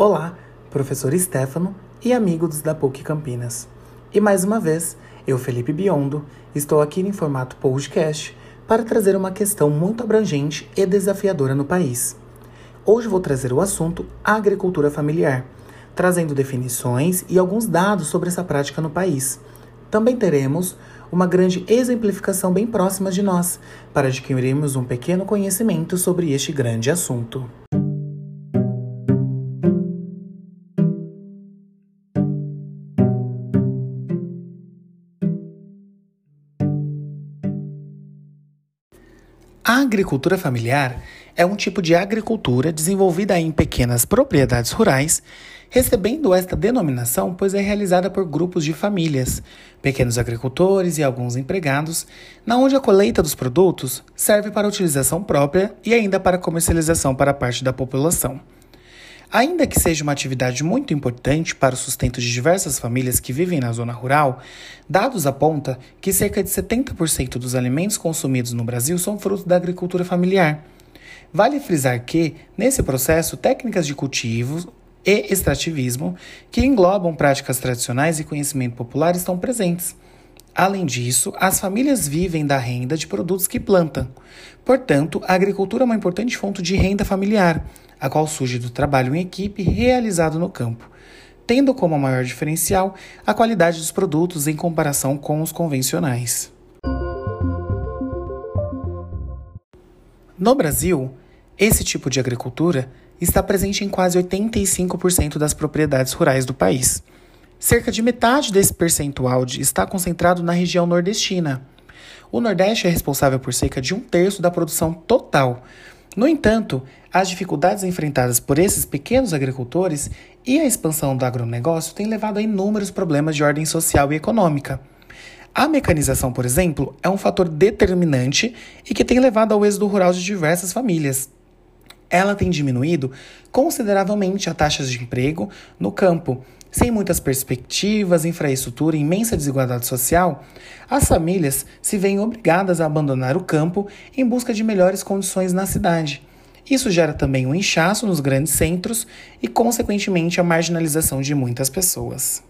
Olá, professor Stefano e amigos da PUC Campinas. E mais uma vez, eu, Felipe Biondo, estou aqui em formato podcast para trazer uma questão muito abrangente e desafiadora no país. Hoje vou trazer o assunto agricultura familiar, trazendo definições e alguns dados sobre essa prática no país. Também teremos uma grande exemplificação bem próxima de nós, para adquirirmos um pequeno conhecimento sobre este grande assunto. A agricultura familiar é um tipo de agricultura desenvolvida em pequenas propriedades rurais, recebendo esta denominação pois é realizada por grupos de famílias, pequenos agricultores e alguns empregados, na onde a colheita dos produtos serve para utilização própria e ainda para comercialização para parte da população. Ainda que seja uma atividade muito importante para o sustento de diversas famílias que vivem na zona rural, dados apontam que cerca de 70% dos alimentos consumidos no Brasil são fruto da agricultura familiar. Vale frisar que, nesse processo, técnicas de cultivo e extrativismo, que englobam práticas tradicionais e conhecimento popular, estão presentes. Além disso, as famílias vivem da renda de produtos que plantam. Portanto, a agricultura é uma importante fonte de renda familiar a qual surge do trabalho em equipe realizado no campo, tendo como maior diferencial a qualidade dos produtos em comparação com os convencionais. No Brasil, esse tipo de agricultura está presente em quase 85% das propriedades rurais do país. Cerca de metade desse percentual está concentrado na região nordestina. O Nordeste é responsável por cerca de um terço da produção total, no entanto, as dificuldades enfrentadas por esses pequenos agricultores e a expansão do agronegócio têm levado a inúmeros problemas de ordem social e econômica. A mecanização, por exemplo, é um fator determinante e que tem levado ao êxodo rural de diversas famílias. Ela tem diminuído consideravelmente a taxas de emprego no campo. Sem muitas perspectivas, infraestrutura e imensa desigualdade social, as famílias se veem obrigadas a abandonar o campo em busca de melhores condições na cidade. Isso gera também um inchaço nos grandes centros e, consequentemente, a marginalização de muitas pessoas.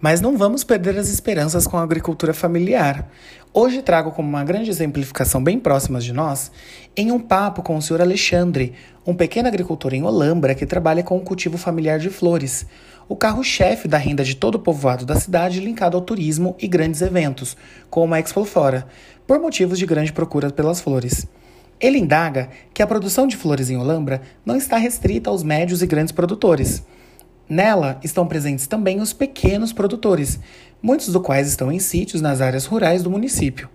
Mas não vamos perder as esperanças com a agricultura familiar. Hoje trago como uma grande exemplificação bem próxima de nós, em um papo com o senhor Alexandre, um pequeno agricultor em Olambra que trabalha com o cultivo familiar de flores, o carro-chefe da renda de todo o povoado da cidade linkado ao turismo e grandes eventos, como a Expo Flora, por motivos de grande procura pelas flores. Ele indaga que a produção de flores em Olambra não está restrita aos médios e grandes produtores. Nela estão presentes também os pequenos produtores, muitos dos quais estão em sítios nas áreas rurais do município.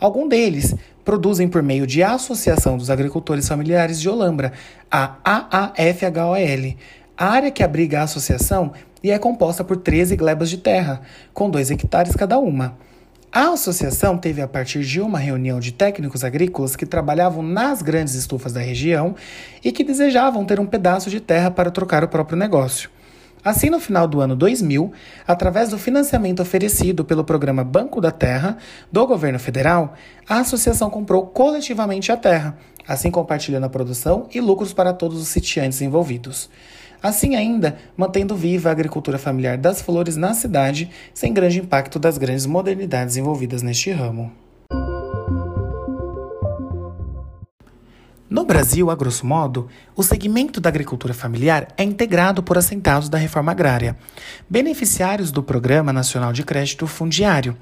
Alguns deles produzem por meio de Associação dos Agricultores Familiares de Olambra, a AAFHOL, a área que abriga a associação e é composta por 13 glebas de terra, com 2 hectares cada uma. A associação teve, a partir de uma reunião de técnicos agrícolas que trabalhavam nas grandes estufas da região e que desejavam ter um pedaço de terra para trocar o próprio negócio. Assim, no final do ano 2000, através do financiamento oferecido pelo programa Banco da Terra do governo federal, a associação comprou coletivamente a terra, assim compartilhando a produção e lucros para todos os sitiantes envolvidos. Assim, ainda mantendo viva a agricultura familiar das flores na cidade, sem grande impacto das grandes modernidades envolvidas neste ramo. No Brasil, a grosso modo, o segmento da agricultura familiar é integrado por assentados da reforma agrária, beneficiários do Programa Nacional de Crédito Fundiário,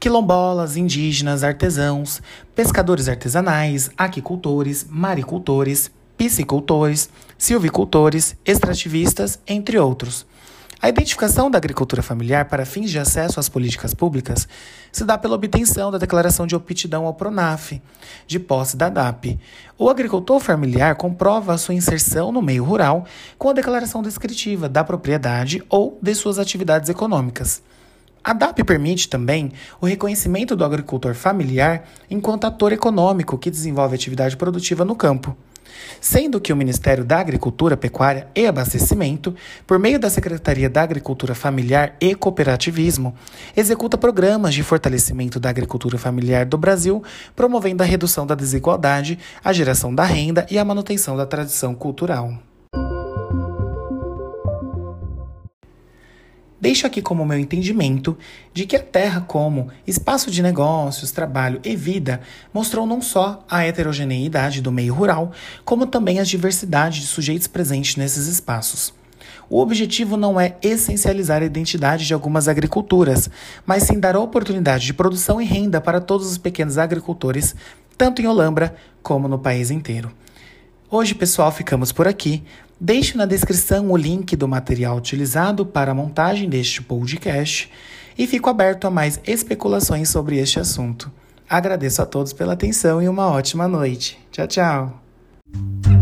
quilombolas, indígenas, artesãos, pescadores artesanais, aquicultores, maricultores, piscicultores, silvicultores, extrativistas, entre outros. A identificação da agricultura familiar para fins de acesso às políticas públicas se dá pela obtenção da declaração de aptidão ao PRONAF, de posse da DAP. O agricultor familiar comprova a sua inserção no meio rural com a declaração descritiva da propriedade ou de suas atividades econômicas. A DAP permite também o reconhecimento do agricultor familiar enquanto ator econômico que desenvolve atividade produtiva no campo. Sendo que o Ministério da Agricultura, Pecuária e Abastecimento, por meio da Secretaria da Agricultura Familiar e Cooperativismo, executa programas de fortalecimento da agricultura familiar do Brasil, promovendo a redução da desigualdade, a geração da renda e a manutenção da tradição cultural. Deixo aqui como meu entendimento de que a Terra, como espaço de negócios, trabalho e vida, mostrou não só a heterogeneidade do meio rural, como também a diversidade de sujeitos presentes nesses espaços. O objetivo não é essencializar a identidade de algumas agriculturas, mas sim dar oportunidade de produção e renda para todos os pequenos agricultores, tanto em Olambra como no país inteiro. Hoje, pessoal, ficamos por aqui. Deixe na descrição o link do material utilizado para a montagem deste podcast e fico aberto a mais especulações sobre este assunto. Agradeço a todos pela atenção e uma ótima noite. Tchau, tchau!